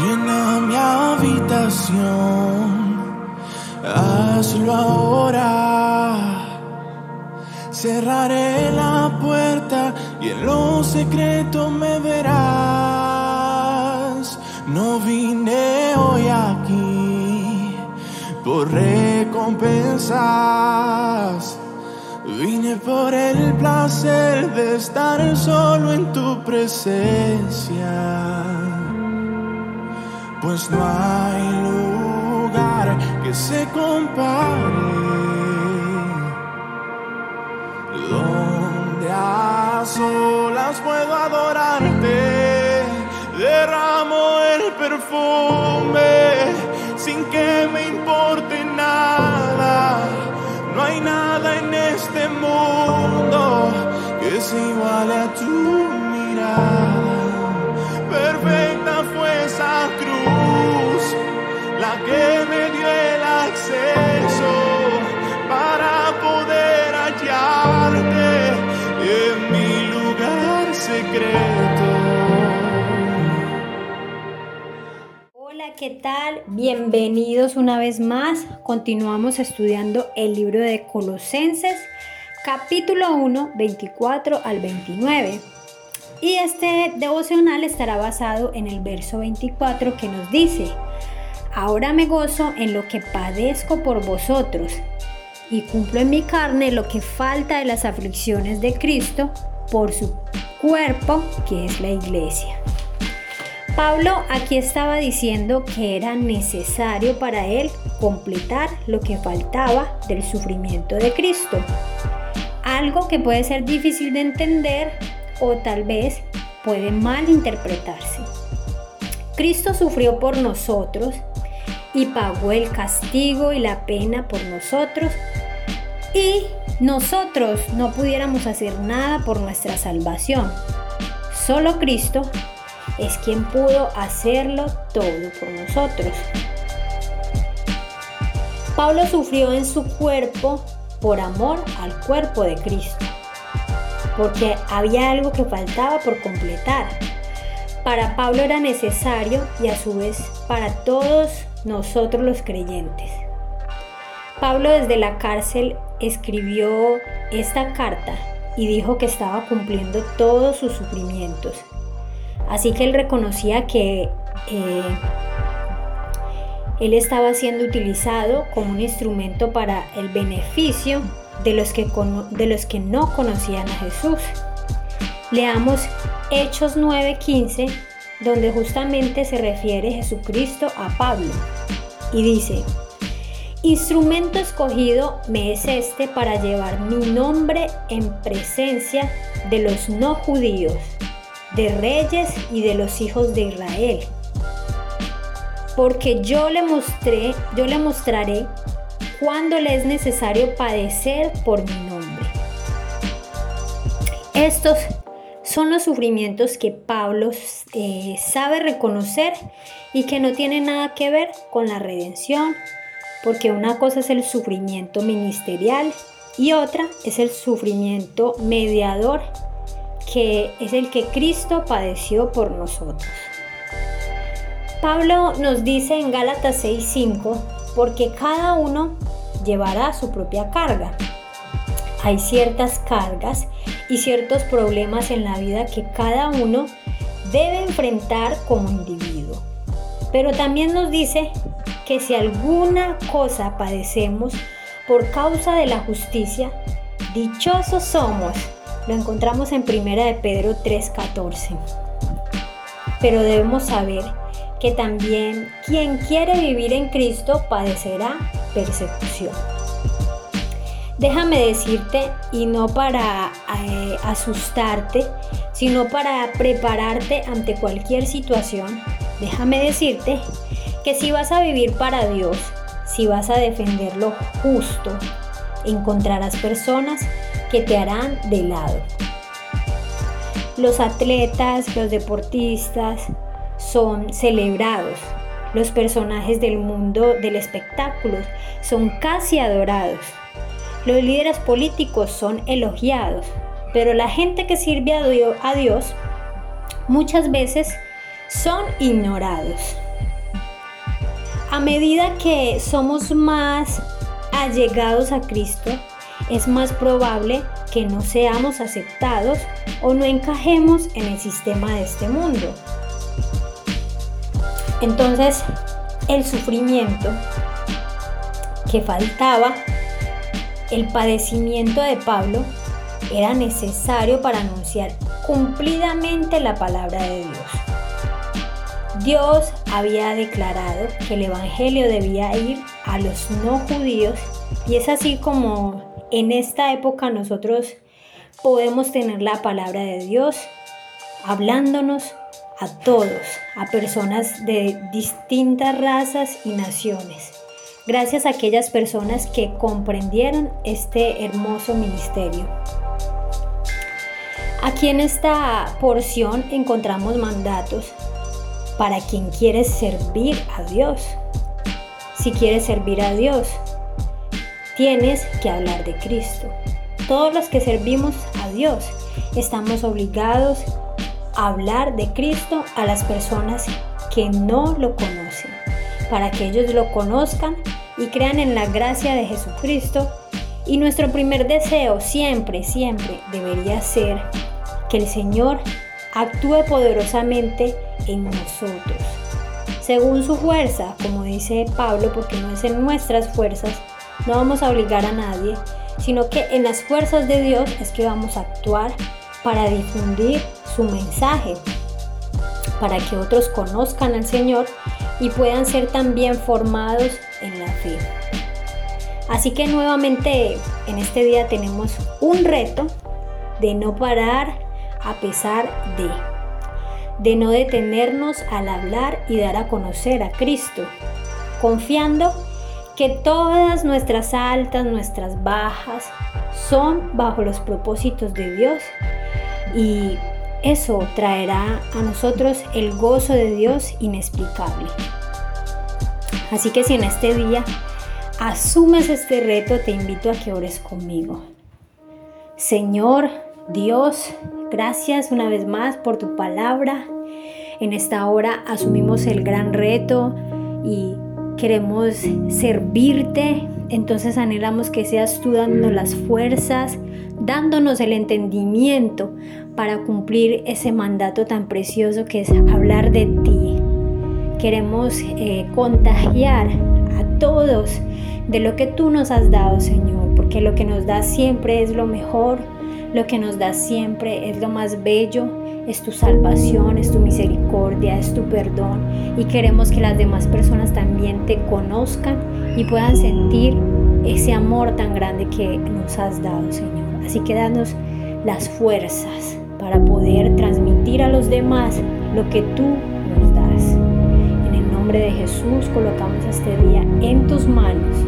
Llena mi habitación, hazlo ahora. Cerraré la puerta y en lo secreto me verás. No vine hoy aquí por recompensas Vine por el placer de estar solo en tu presencia pues no hay lugar que se compare. Donde a solas puedo adorarte, derramo el perfume sin que me ¿qué tal? Bienvenidos una vez más. Continuamos estudiando el libro de Colosenses, capítulo 1, 24 al 29. Y este devocional estará basado en el verso 24 que nos dice, Ahora me gozo en lo que padezco por vosotros y cumplo en mi carne lo que falta de las aflicciones de Cristo por su cuerpo, que es la iglesia. Pablo aquí estaba diciendo que era necesario para él completar lo que faltaba del sufrimiento de Cristo. Algo que puede ser difícil de entender o tal vez puede malinterpretarse. Cristo sufrió por nosotros y pagó el castigo y la pena por nosotros y nosotros no pudiéramos hacer nada por nuestra salvación. Solo Cristo es quien pudo hacerlo todo por nosotros. Pablo sufrió en su cuerpo por amor al cuerpo de Cristo porque había algo que faltaba por completar. Para Pablo era necesario y a su vez para todos nosotros los creyentes. Pablo desde la cárcel escribió esta carta y dijo que estaba cumpliendo todos sus sufrimientos. Así que él reconocía que eh, él estaba siendo utilizado como un instrumento para el beneficio de los que, de los que no conocían a Jesús. Leamos Hechos 9:15, donde justamente se refiere Jesucristo a Pablo. Y dice, Instrumento escogido me es este para llevar mi nombre en presencia de los no judíos, de reyes y de los hijos de Israel. Porque yo le mostré, yo le mostraré cuando le es necesario padecer por mi nombre. Estos son los sufrimientos que Pablo eh, sabe reconocer y que no tienen nada que ver con la redención, porque una cosa es el sufrimiento ministerial y otra es el sufrimiento mediador, que es el que Cristo padeció por nosotros. Pablo nos dice en Gálatas 6:5, porque cada uno llevará su propia carga. Hay ciertas cargas y ciertos problemas en la vida que cada uno debe enfrentar como individuo. Pero también nos dice que si alguna cosa padecemos por causa de la justicia, dichosos somos. Lo encontramos en 1 de Pedro 3:14. Pero debemos saber que también quien quiere vivir en Cristo padecerá persecución. Déjame decirte, y no para eh, asustarte, sino para prepararte ante cualquier situación, déjame decirte que si vas a vivir para Dios, si vas a defender lo justo, encontrarás personas que te harán de lado. Los atletas, los deportistas son celebrados, los personajes del mundo del espectáculo son casi adorados. Los líderes políticos son elogiados, pero la gente que sirve a Dios muchas veces son ignorados. a medida que somos más allegados a Cristo, es más probable que no seamos aceptados o no encajemos en el sistema de este mundo. Entonces, el sufrimiento que faltaba, el padecimiento de Pablo, era necesario para anunciar cumplidamente la palabra de Dios. Dios había declarado que el Evangelio debía ir a los no judíos y es así como en esta época nosotros podemos tener la palabra de Dios hablándonos a todos, a personas de distintas razas y naciones. Gracias a aquellas personas que comprendieron este hermoso ministerio. Aquí en esta porción encontramos mandatos para quien quiere servir a Dios. Si quieres servir a Dios, tienes que hablar de Cristo. Todos los que servimos a Dios estamos obligados a hablar de Cristo a las personas que no lo conocen, para que ellos lo conozcan y crean en la gracia de Jesucristo. Y nuestro primer deseo siempre, siempre debería ser que el Señor actúe poderosamente en nosotros, según su fuerza, como dice Pablo, porque no es en nuestras fuerzas, no vamos a obligar a nadie, sino que en las fuerzas de Dios es que vamos a actuar para difundir su mensaje, para que otros conozcan al Señor y puedan ser también formados en la fe. Así que nuevamente en este día tenemos un reto de no parar a pesar de, de no detenernos al hablar y dar a conocer a Cristo, confiando que todas nuestras altas, nuestras bajas son bajo los propósitos de Dios y eso traerá a nosotros el gozo de Dios inexplicable. Así que si en este día asumes este reto, te invito a que ores conmigo. Señor Dios, gracias una vez más por tu palabra. En esta hora asumimos el gran reto y queremos servirte, entonces anhelamos que seas tú dándonos las fuerzas, dándonos el entendimiento para cumplir ese mandato tan precioso que es hablar de ti. Queremos eh, contagiar a todos de lo que tú nos has dado, Señor, porque lo que nos da siempre es lo mejor, lo que nos da siempre es lo más bello es tu salvación, es tu misericordia, es tu perdón y queremos que las demás personas también te conozcan y puedan sentir ese amor tan grande que nos has dado, Señor. Así que danos las fuerzas para poder transmitir a los demás lo que tú nos das. En el nombre de Jesús colocamos este día en tus manos